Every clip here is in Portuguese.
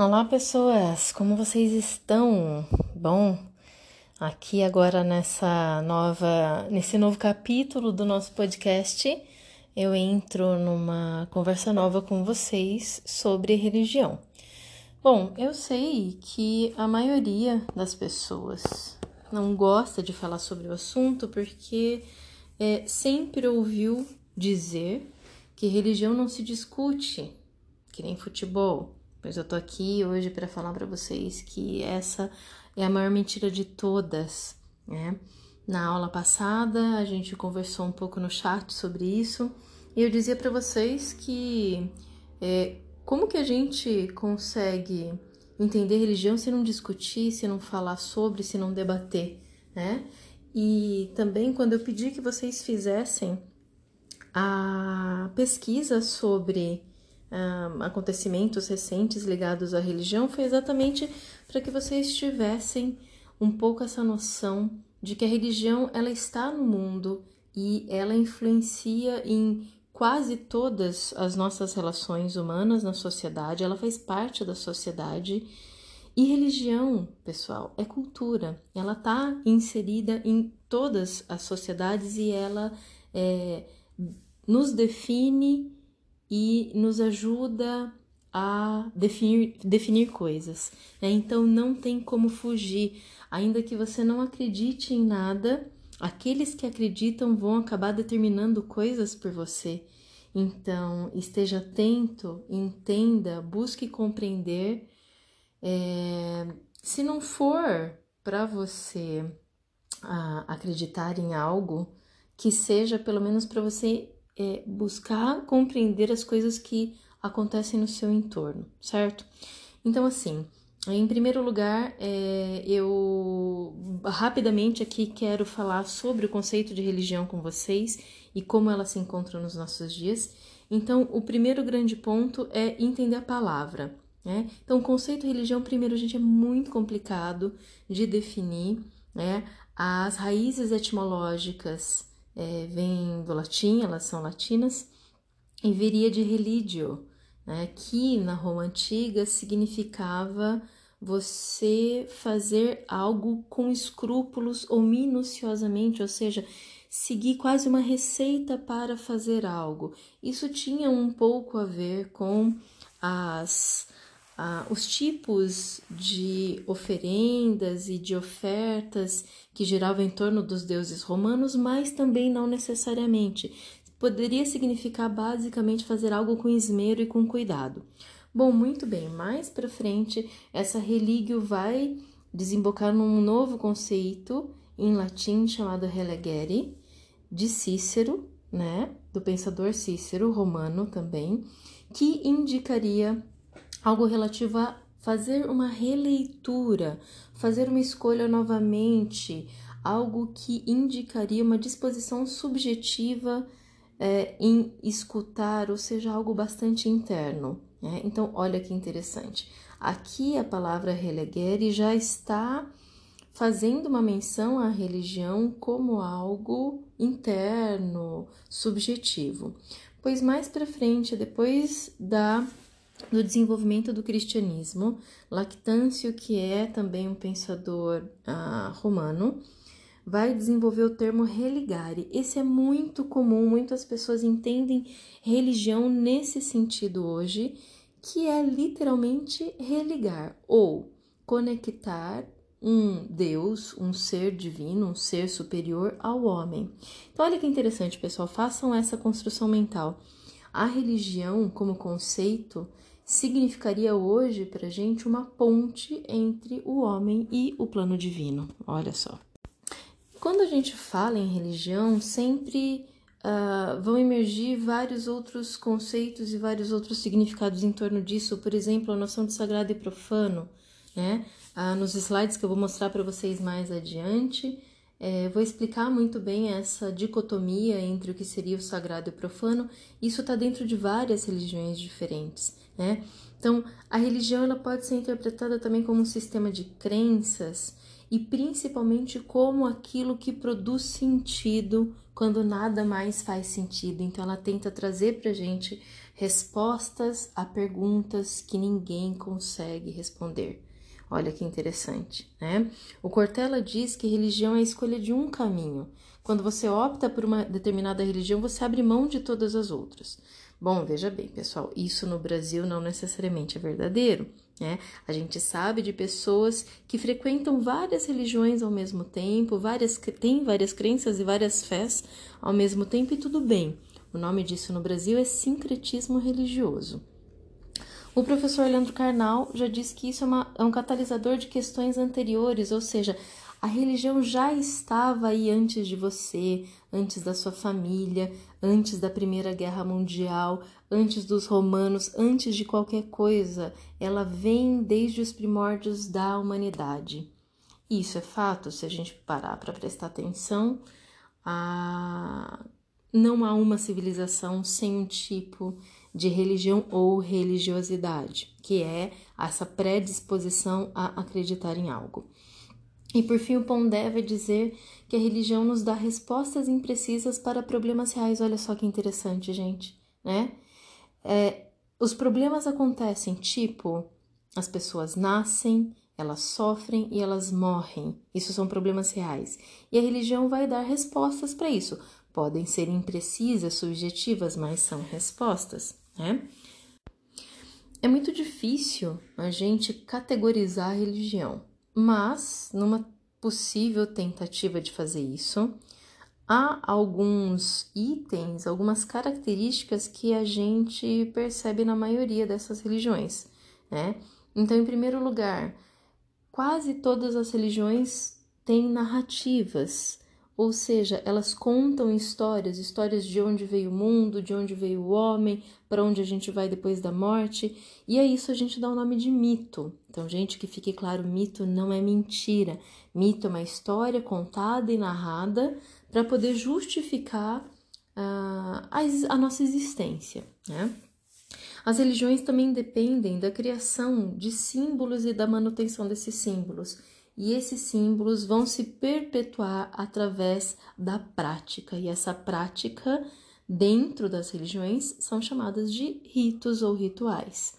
Olá, pessoas! Como vocês estão? Bom, aqui agora nessa nova, nesse novo capítulo do nosso podcast, eu entro numa conversa nova com vocês sobre religião. Bom, eu sei que a maioria das pessoas não gosta de falar sobre o assunto porque é, sempre ouviu dizer que religião não se discute, que nem futebol Pois eu tô aqui hoje para falar para vocês que essa é a maior mentira de todas, né? Na aula passada a gente conversou um pouco no chat sobre isso e eu dizia para vocês que é, como que a gente consegue entender religião se não discutir, se não falar sobre, se não debater, né? E também quando eu pedi que vocês fizessem a pesquisa sobre um, acontecimentos recentes ligados à religião foi exatamente para que vocês tivessem um pouco essa noção de que a religião ela está no mundo e ela influencia em quase todas as nossas relações humanas na sociedade, ela faz parte da sociedade. E religião, pessoal, é cultura. Ela está inserida em todas as sociedades e ela é, nos define e nos ajuda a definir, definir coisas. Né? Então não tem como fugir, ainda que você não acredite em nada, aqueles que acreditam vão acabar determinando coisas por você. Então esteja atento, entenda, busque compreender. É, se não for para você ah, acreditar em algo, que seja pelo menos para você é buscar compreender as coisas que acontecem no seu entorno, certo? Então, assim, em primeiro lugar, é, eu rapidamente aqui quero falar sobre o conceito de religião com vocês e como ela se encontra nos nossos dias. Então, o primeiro grande ponto é entender a palavra. Né? Então, o conceito de religião, primeiro, gente, é muito complicado de definir. Né? As raízes etimológicas é, vem do latim, elas são latinas, e viria de religio, né, que na Roma antiga significava você fazer algo com escrúpulos ou minuciosamente, ou seja, seguir quase uma receita para fazer algo. Isso tinha um pouco a ver com as ah, os tipos de oferendas e de ofertas que giravam em torno dos deuses romanos, mas também não necessariamente. Poderia significar basicamente fazer algo com esmero e com cuidado. Bom, muito bem, mais para frente, essa religio vai desembocar num novo conceito em latim chamado relegere, de Cícero, né, do pensador Cícero, romano também, que indicaria algo relativo a fazer uma releitura, fazer uma escolha novamente, algo que indicaria uma disposição subjetiva é, em escutar, ou seja, algo bastante interno. Né? Então, olha que interessante. Aqui a palavra relegere já está fazendo uma menção à religião como algo interno, subjetivo. Pois mais para frente, depois da do desenvolvimento do cristianismo. Lactâncio, que é também um pensador ah, romano, vai desenvolver o termo religare. Esse é muito comum, muitas pessoas entendem religião nesse sentido hoje, que é literalmente religar ou conectar um Deus, um ser divino, um ser superior ao homem. Então, olha que interessante, pessoal, façam essa construção mental. A religião, como conceito, significaria hoje para gente uma ponte entre o homem e o plano divino. Olha só. Quando a gente fala em religião, sempre uh, vão emergir vários outros conceitos e vários outros significados em torno disso. Por exemplo, a noção de sagrado e profano, né? Uh, nos slides que eu vou mostrar para vocês mais adiante, é, vou explicar muito bem essa dicotomia entre o que seria o sagrado e o profano. Isso está dentro de várias religiões diferentes, né? Então, a religião ela pode ser interpretada também como um sistema de crenças e principalmente como aquilo que produz sentido quando nada mais faz sentido. Então, ela tenta trazer para gente respostas a perguntas que ninguém consegue responder. Olha que interessante, né? O Cortella diz que religião é a escolha de um caminho. Quando você opta por uma determinada religião, você abre mão de todas as outras. Bom, veja bem, pessoal, isso no Brasil não necessariamente é verdadeiro. Né? A gente sabe de pessoas que frequentam várias religiões ao mesmo tempo, várias, têm várias crenças e várias fés ao mesmo tempo, e tudo bem. O nome disso no Brasil é sincretismo religioso. O professor Leandro Carnal já disse que isso é, uma, é um catalisador de questões anteriores, ou seja, a religião já estava aí antes de você, antes da sua família, antes da Primeira Guerra Mundial, antes dos romanos, antes de qualquer coisa. Ela vem desde os primórdios da humanidade. Isso é fato, se a gente parar para prestar atenção, a... não há uma civilização sem um tipo de religião ou religiosidade, que é essa predisposição a acreditar em algo. E por fim, o Pondé vai dizer que a religião nos dá respostas imprecisas para problemas reais. Olha só que interessante, gente, né? É, os problemas acontecem tipo: as pessoas nascem, elas sofrem e elas morrem. Isso são problemas reais. E a religião vai dar respostas para isso. Podem ser imprecisas, subjetivas, mas são respostas, né? É muito difícil a gente categorizar a religião. Mas, numa possível tentativa de fazer isso, há alguns itens, algumas características que a gente percebe na maioria dessas religiões, né? Então, em primeiro lugar, quase todas as religiões têm narrativas, ou seja, elas contam histórias, histórias de onde veio o mundo, de onde veio o homem, para onde a gente vai depois da morte, e a isso a gente dá o nome de mito. Então, gente, que fique claro, mito não é mentira. Mito é uma história contada e narrada para poder justificar uh, a, a nossa existência, né? As religiões também dependem da criação de símbolos e da manutenção desses símbolos e esses símbolos vão se perpetuar através da prática, e essa prática dentro das religiões são chamadas de ritos ou rituais.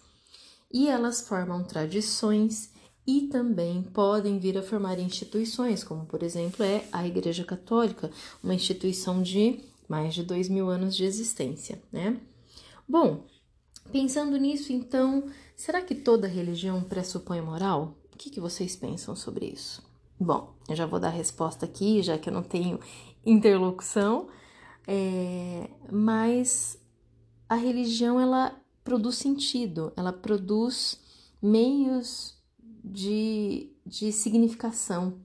E elas formam tradições e também podem vir a formar instituições, como por exemplo é a Igreja Católica, uma instituição de mais de dois mil anos de existência, né? Bom, pensando nisso, então, será que toda religião pressupõe moral? Que, que vocês pensam sobre isso? Bom, eu já vou dar a resposta aqui, já que eu não tenho interlocução, é, mas a religião ela produz sentido, ela produz meios de, de significação.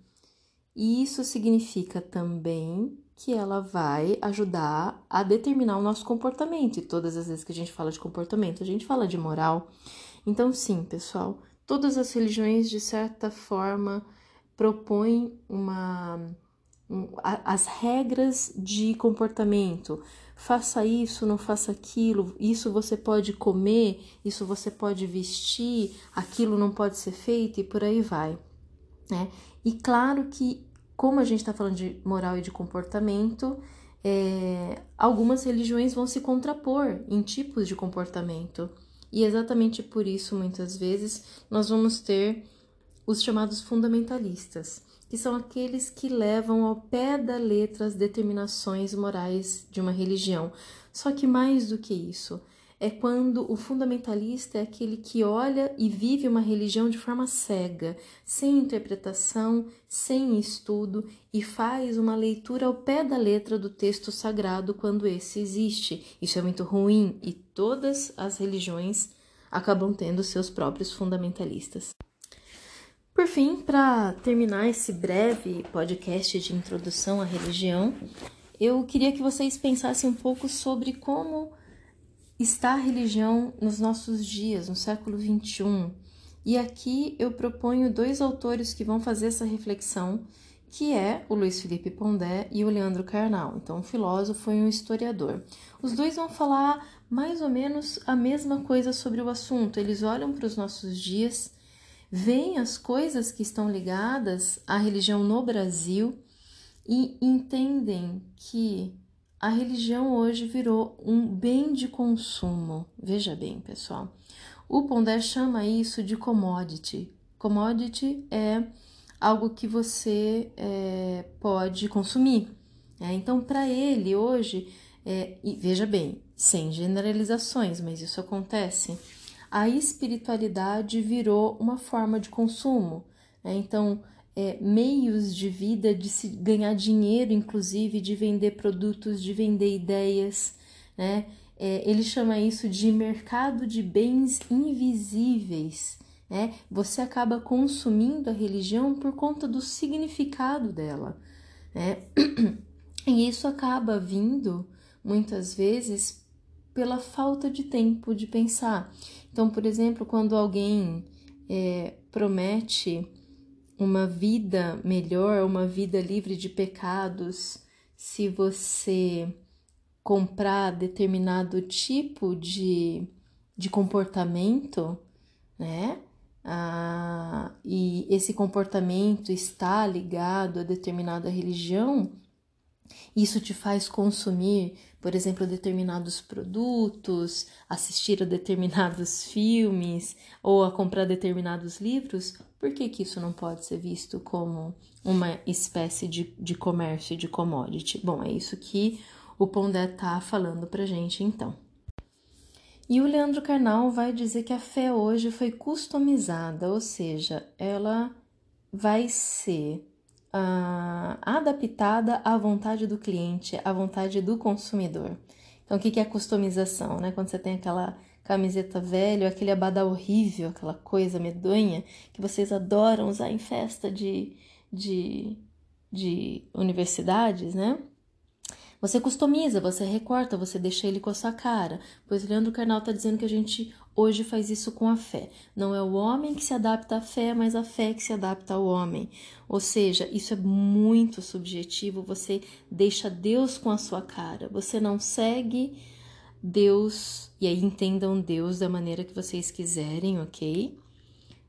E isso significa também que ela vai ajudar a determinar o nosso comportamento. E todas as vezes que a gente fala de comportamento, a gente fala de moral. Então, sim, pessoal, Todas as religiões, de certa forma, propõem uma, um, a, as regras de comportamento. Faça isso, não faça aquilo, isso você pode comer, isso você pode vestir, aquilo não pode ser feito e por aí vai. Né? E claro que, como a gente está falando de moral e de comportamento, é, algumas religiões vão se contrapor em tipos de comportamento. E exatamente por isso, muitas vezes, nós vamos ter os chamados fundamentalistas, que são aqueles que levam ao pé da letra as determinações morais de uma religião. Só que mais do que isso, é quando o fundamentalista é aquele que olha e vive uma religião de forma cega, sem interpretação, sem estudo e faz uma leitura ao pé da letra do texto sagrado quando esse existe. Isso é muito ruim e todas as religiões acabam tendo seus próprios fundamentalistas. Por fim, para terminar esse breve podcast de introdução à religião, eu queria que vocês pensassem um pouco sobre como está a religião nos nossos dias, no século XXI. E aqui eu proponho dois autores que vão fazer essa reflexão, que é o Luiz Felipe Pondé e o Leandro Carnal. Então, um filósofo e um historiador. Os dois vão falar mais ou menos a mesma coisa sobre o assunto. Eles olham para os nossos dias, veem as coisas que estão ligadas à religião no Brasil e entendem que a religião hoje virou um bem de consumo. Veja bem, pessoal. O Pondé chama isso de commodity. Commodity é algo que você é, pode consumir. É, então, para ele, hoje, é, e veja bem, sem generalizações, mas isso acontece, a espiritualidade virou uma forma de consumo. Né? Então, é, meios de vida, de se ganhar dinheiro, inclusive, de vender produtos, de vender ideias, né? É, ele chama isso de mercado de bens invisíveis. Né? Você acaba consumindo a religião por conta do significado dela. Né? E isso acaba vindo, muitas vezes, pela falta de tempo de pensar. Então, por exemplo, quando alguém é, promete uma vida melhor, uma vida livre de pecados, se você comprar determinado tipo de, de comportamento, né? Ah, e esse comportamento está ligado a determinada religião, isso te faz consumir, por exemplo, determinados produtos, assistir a determinados filmes ou a comprar determinados livros, por que, que isso não pode ser visto como uma espécie de, de comércio de commodity? Bom, é isso que o Pondé está falando para gente então. E o Leandro Carnal vai dizer que a fé hoje foi customizada, ou seja, ela vai ser uh, adaptada à vontade do cliente, à vontade do consumidor. Então, o que é customização? Né? Quando você tem aquela camiseta velha, aquele abadá horrível, aquela coisa medonha que vocês adoram usar em festa de, de, de universidades, né? Você customiza, você recorta, você deixa ele com a sua cara. Pois Leandro Carnal está dizendo que a gente hoje faz isso com a fé. Não é o homem que se adapta à fé, mas a fé que se adapta ao homem. Ou seja, isso é muito subjetivo. Você deixa Deus com a sua cara. Você não segue Deus, e aí entendam Deus da maneira que vocês quiserem, ok?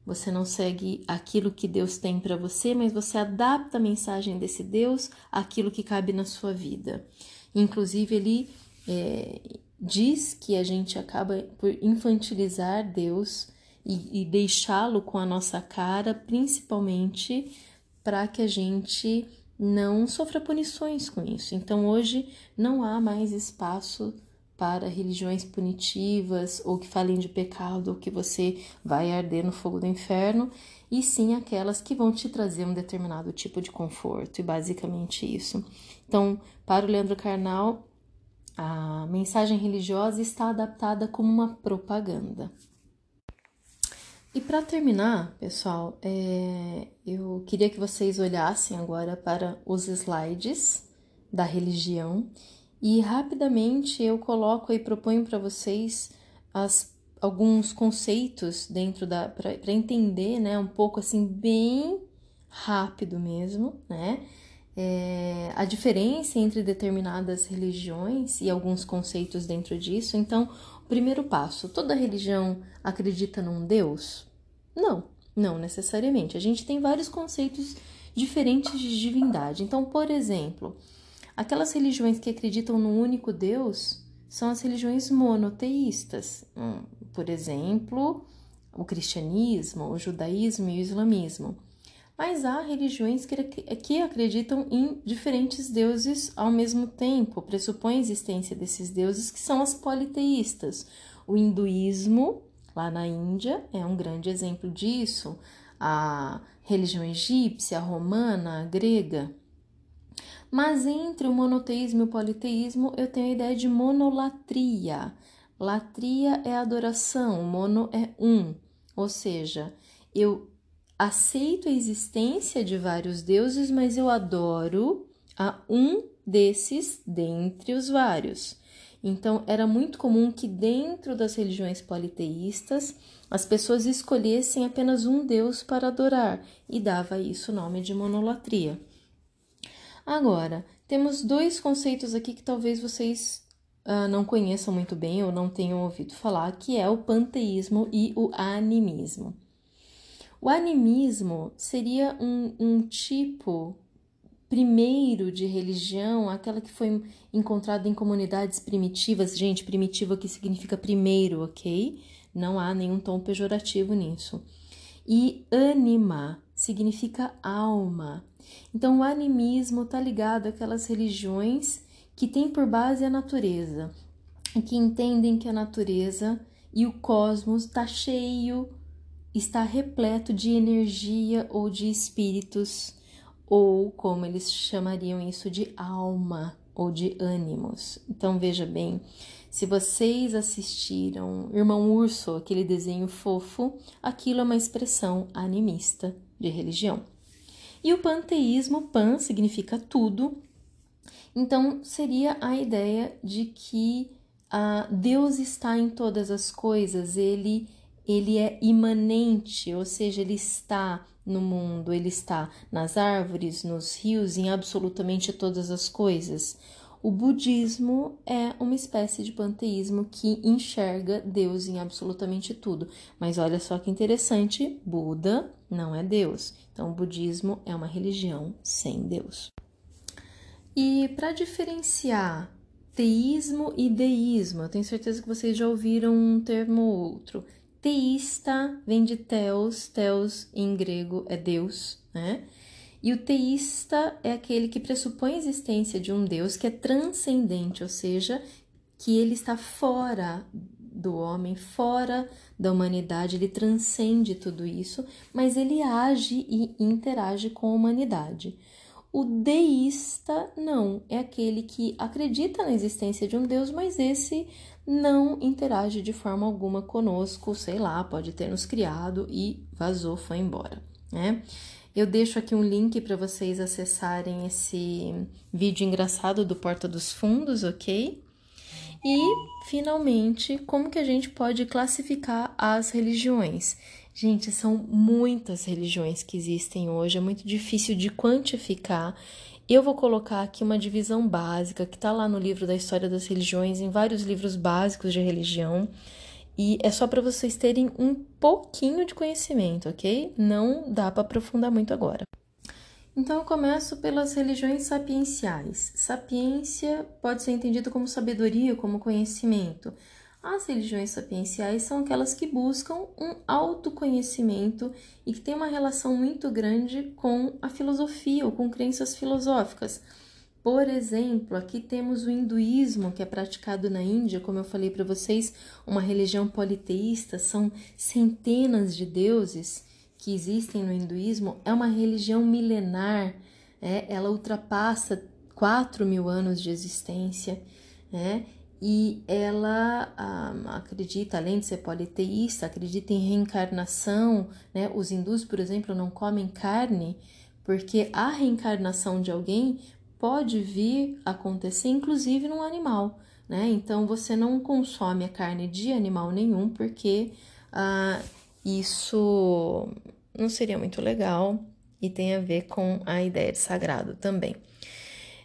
Você não segue aquilo que Deus tem para você, mas você adapta a mensagem desse Deus àquilo que cabe na sua vida. Inclusive, ele é, diz que a gente acaba por infantilizar Deus e, e deixá-lo com a nossa cara, principalmente para que a gente não sofra punições com isso. Então, hoje não há mais espaço para religiões punitivas ou que falem de pecado ou que você vai arder no fogo do inferno, e sim aquelas que vão te trazer um determinado tipo de conforto, e basicamente isso. Então, para o Leandro Carnal, a mensagem religiosa está adaptada como uma propaganda. E para terminar, pessoal, é, eu queria que vocês olhassem agora para os slides da religião e rapidamente eu coloco e proponho para vocês as, alguns conceitos dentro da para entender, né, um pouco assim bem rápido mesmo, né? É, a diferença entre determinadas religiões e alguns conceitos dentro disso. Então, primeiro passo: toda religião acredita num Deus? Não, não necessariamente. A gente tem vários conceitos diferentes de divindade. Então, por exemplo, Aquelas religiões que acreditam no único Deus são as religiões monoteístas. Hum, por exemplo, o cristianismo, o judaísmo e o islamismo. Mas há religiões que, acreditam em diferentes deuses ao mesmo tempo, pressupõem a existência desses deuses, que são as politeístas. O hinduísmo, lá na Índia, é um grande exemplo disso. A religião egípcia, romana, grega. Mas entre o monoteísmo e o politeísmo, eu tenho a ideia de monolatria. Latria é adoração, mono é um, ou seja, eu aceito a existência de vários deuses, mas eu adoro a um desses dentre os vários. Então, era muito comum que dentro das religiões politeístas as pessoas escolhessem apenas um deus para adorar e dava isso o nome de monolatria. Agora, temos dois conceitos aqui que talvez vocês uh, não conheçam muito bem ou não tenham ouvido falar, que é o panteísmo e o animismo. O animismo seria um, um tipo primeiro de religião, aquela que foi encontrada em comunidades primitivas. Gente, primitiva que significa primeiro, ok? Não há nenhum tom pejorativo nisso. E anima significa alma. Então, o animismo está ligado àquelas religiões que têm por base a natureza e que entendem que a natureza e o cosmos está cheio, está repleto de energia ou de espíritos, ou como eles chamariam isso de alma ou de ânimos. Então, veja bem, se vocês assistiram Irmão Urso, aquele desenho fofo, aquilo é uma expressão animista de religião. E o panteísmo, pan significa tudo, então seria a ideia de que uh, Deus está em todas as coisas, ele, ele é imanente, ou seja, ele está no mundo, ele está nas árvores, nos rios, em absolutamente todas as coisas. O budismo é uma espécie de panteísmo que enxerga Deus em absolutamente tudo. Mas olha só que interessante: Buda não é Deus. Então, o budismo é uma religião sem Deus. E para diferenciar teísmo e deísmo, eu tenho certeza que vocês já ouviram um termo ou outro. Teísta vem de teos, teos em grego é Deus, né? E o teísta é aquele que pressupõe a existência de um Deus que é transcendente, ou seja, que ele está fora do homem, fora da humanidade, ele transcende tudo isso, mas ele age e interage com a humanidade. O deísta não, é aquele que acredita na existência de um Deus, mas esse não interage de forma alguma conosco, sei lá, pode ter nos criado e vazou, foi embora, né? Eu deixo aqui um link para vocês acessarem esse vídeo engraçado do Porta dos Fundos, ok? E, finalmente, como que a gente pode classificar as religiões? Gente, são muitas religiões que existem hoje, é muito difícil de quantificar. Eu vou colocar aqui uma divisão básica que está lá no livro da História das Religiões, em vários livros básicos de religião. E é só para vocês terem um pouquinho de conhecimento, ok? Não dá para aprofundar muito agora. Então eu começo pelas religiões sapienciais. Sapiência pode ser entendido como sabedoria, como conhecimento. As religiões sapienciais são aquelas que buscam um autoconhecimento e que têm uma relação muito grande com a filosofia ou com crenças filosóficas. Por exemplo, aqui temos o hinduísmo, que é praticado na Índia, como eu falei para vocês, uma religião politeísta, são centenas de deuses que existem no hinduísmo. É uma religião milenar, é, ela ultrapassa 4 mil anos de existência, né? E ela um, acredita, além de ser politeísta, acredita em reencarnação. Né? Os hindus, por exemplo, não comem carne porque a reencarnação de alguém pode vir acontecer, inclusive num animal, né? Então você não consome a carne de animal nenhum, porque ah, isso não seria muito legal e tem a ver com a ideia de sagrado também.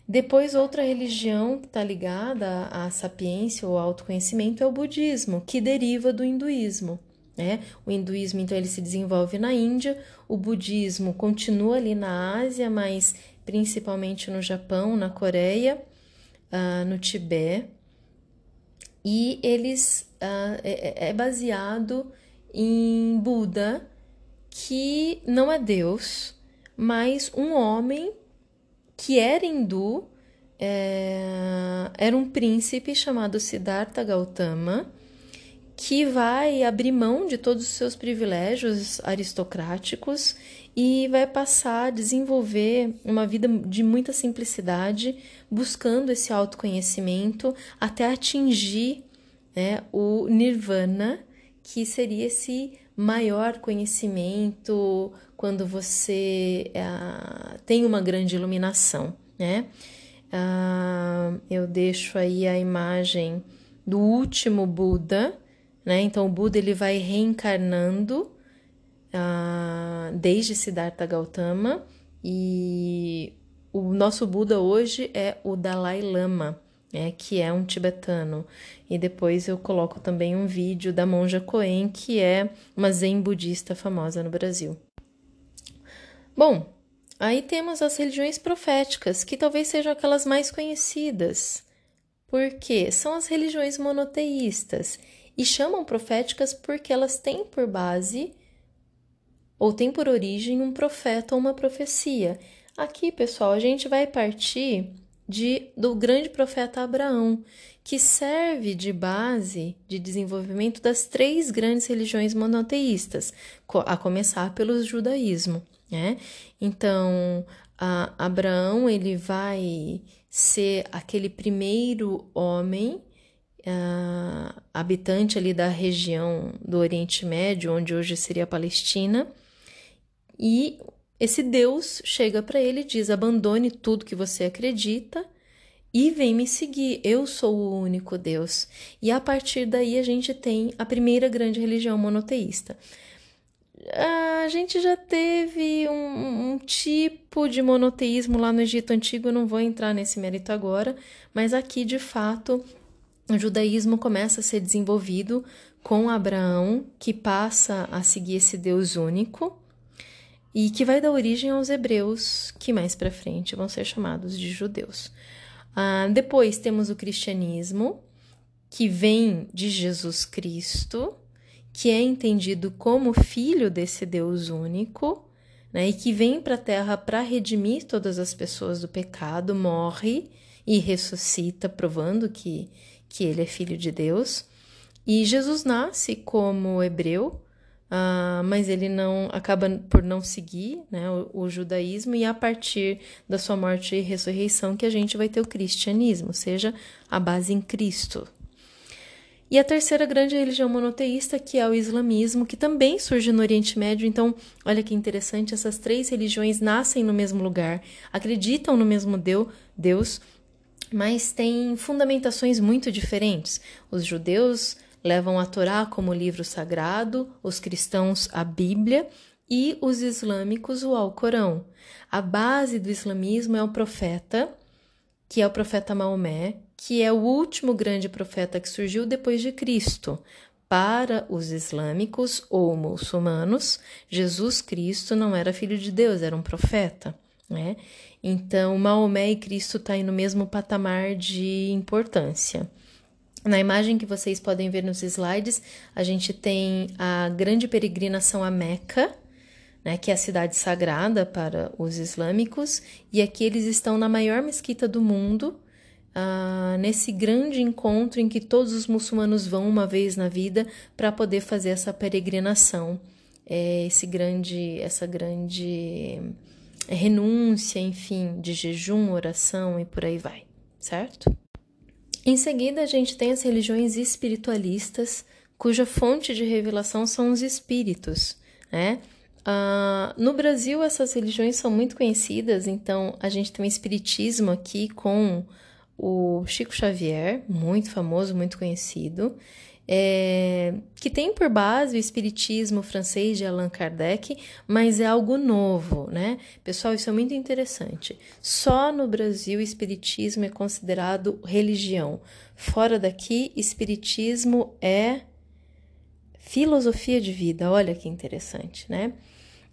Depois, outra religião que está ligada à sapiência ou autoconhecimento é o budismo, que deriva do hinduísmo. Né? O hinduísmo, então, ele se desenvolve na Índia, o budismo continua ali na Ásia, mas principalmente no Japão, na Coreia, uh, no Tibete, e eles uh, é, é baseado em Buda, que não é Deus, mas um homem que era hindu, é, era um príncipe chamado Siddhartha Gautama, que vai abrir mão de todos os seus privilégios aristocráticos e vai passar a desenvolver uma vida de muita simplicidade, buscando esse autoconhecimento até atingir né, o nirvana, que seria esse maior conhecimento quando você uh, tem uma grande iluminação, né? Uh, eu deixo aí a imagem do último Buda, né? Então o Buda ele vai reencarnando uh, desde Siddhartha Gautama e o nosso Buda hoje é o Dalai Lama, né, que é um tibetano. E depois eu coloco também um vídeo da monja Coen, que é uma zen budista famosa no Brasil. Bom, Aí temos as religiões proféticas, que talvez sejam aquelas mais conhecidas. Porque são as religiões monoteístas e chamam proféticas porque elas têm por base ou têm por origem um profeta ou uma profecia. Aqui, pessoal, a gente vai partir de, do grande profeta Abraão, que serve de base de desenvolvimento das três grandes religiões monoteístas, a começar pelo judaísmo. Né? Então, Abraão ele vai ser aquele primeiro homem uh, habitante ali da região do Oriente Médio, onde hoje seria a Palestina, e esse Deus chega para ele e diz: abandone tudo que você acredita e vem me seguir. Eu sou o único Deus. E a partir daí a gente tem a primeira grande religião monoteísta a gente já teve um, um, tipo de monoteísmo lá no Egito Antigo, não vou entrar nesse mérito agora, mas aqui de fato o judaísmo começa a ser desenvolvido com Abraão, que passa a seguir esse Deus único e que vai dar origem aos hebreus, que mais para frente vão ser chamados de judeus. Ah, depois temos o cristianismo, que vem de Jesus Cristo que é entendido como filho desse Deus único, né, e que vem para a terra para redimir todas as pessoas do pecado, morre e ressuscita, provando que, que ele é filho de Deus. E Jesus nasce como hebreu, uh, mas ele não acaba por não seguir né, o, o, judaísmo, e a partir da sua morte e ressurreição que a gente vai ter o cristianismo, ou seja, a base em Cristo, e a terceira grande religião monoteísta, que é o islamismo, que também surge no Oriente Médio. Então, olha que interessante, essas três religiões nascem no mesmo lugar, acreditam no mesmo Deus, mas têm fundamentações muito diferentes. Os judeus levam a Torá como livro sagrado, os cristãos a Bíblia e os islâmicos o Alcorão. A base do islamismo é o profeta, que é o profeta Maomé, que é o último grande profeta que surgiu depois de Cristo. Para os islâmicos ou muçulmanos, Jesus Cristo não era filho de Deus, era um profeta. Né? Então, Maomé e Cristo estão tá aí no mesmo patamar de importância. Na imagem que vocês podem ver nos slides, a gente tem a grande peregrinação a Meca, né, que é a cidade sagrada para os islâmicos, e aqui eles estão na maior mesquita do mundo, ah, nesse grande encontro em que todos os muçulmanos vão uma vez na vida para poder fazer essa peregrinação, é, esse grande, essa grande renúncia, enfim, de jejum, oração e por aí vai, certo? Em seguida, a gente tem as religiões espiritualistas, cuja fonte de revelação são os espíritos, né? Uh, no Brasil, essas religiões são muito conhecidas, então a gente tem o Espiritismo aqui com o Chico Xavier, muito famoso, muito conhecido, é, que tem por base o espiritismo francês de Allan Kardec, mas é algo novo, né? Pessoal, isso é muito interessante. Só no Brasil o espiritismo é considerado religião. Fora daqui, espiritismo é filosofia de vida. Olha que interessante, né?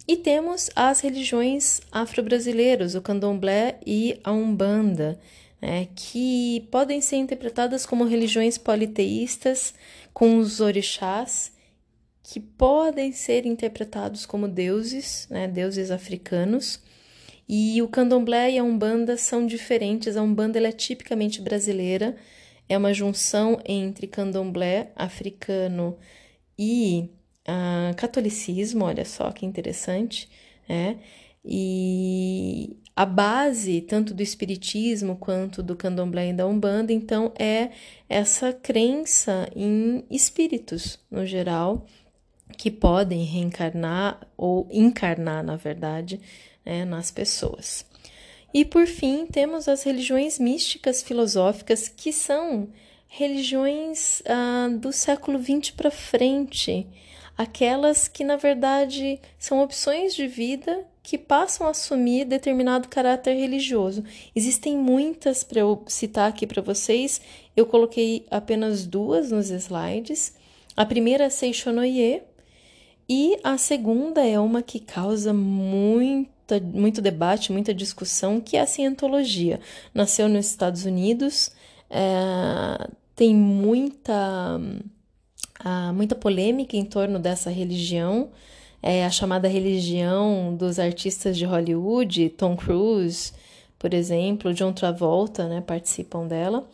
E temos as religiões afro-brasileiras, o candomblé e a umbanda né, que podem ser interpretadas como religiões politeístas com os orixás, que podem ser interpretados como deuses, né, deuses africanos. E o candomblé e a umbanda são diferentes. A umbanda é tipicamente brasileira, é uma junção entre candomblé africano e uh, catolicismo. Olha só que interessante, né? E a base tanto do espiritismo quanto do candomblé e da umbanda, então é essa crença em espíritos no geral que podem reencarnar ou encarnar, na verdade, né, nas pessoas. E por fim, temos as religiões místicas filosóficas, que são religiões ah, do século XX para frente, aquelas que na verdade são opções de vida que passam a assumir determinado caráter religioso. Existem muitas para eu citar aqui para vocês. Eu coloquei apenas duas nos slides. A primeira é Seishonoye e a segunda é uma que causa muita, muito debate, muita discussão, que é a cientologia. Nasceu nos Estados Unidos, é, tem muita, a, muita polêmica em torno dessa religião, é a chamada religião dos artistas de Hollywood, Tom Cruise, por exemplo, John Travolta, né, participam dela.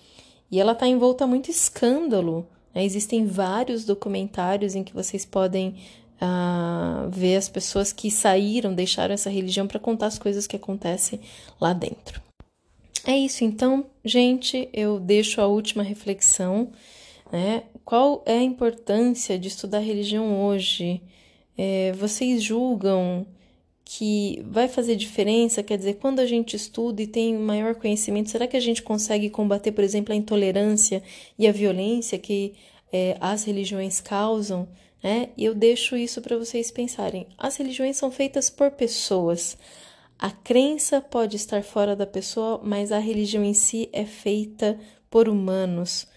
E ela está envolta a muito escândalo. Né? Existem vários documentários em que vocês podem uh, ver as pessoas que saíram, deixaram essa religião para contar as coisas que acontecem lá dentro. É isso, então, gente, eu deixo a última reflexão. Né? Qual é a importância de estudar religião hoje? É, vocês julgam que vai fazer diferença? Quer dizer, quando a gente estuda e tem maior conhecimento, será que a gente consegue combater, por exemplo, a intolerância e a violência que é, as religiões causam? Né? E eu deixo isso para vocês pensarem. As religiões são feitas por pessoas. A crença pode estar fora da pessoa, mas a religião em si é feita por humanos.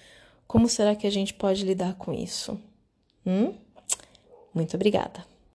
Como será que a gente pode lidar com isso? Hum? Muito obrigada.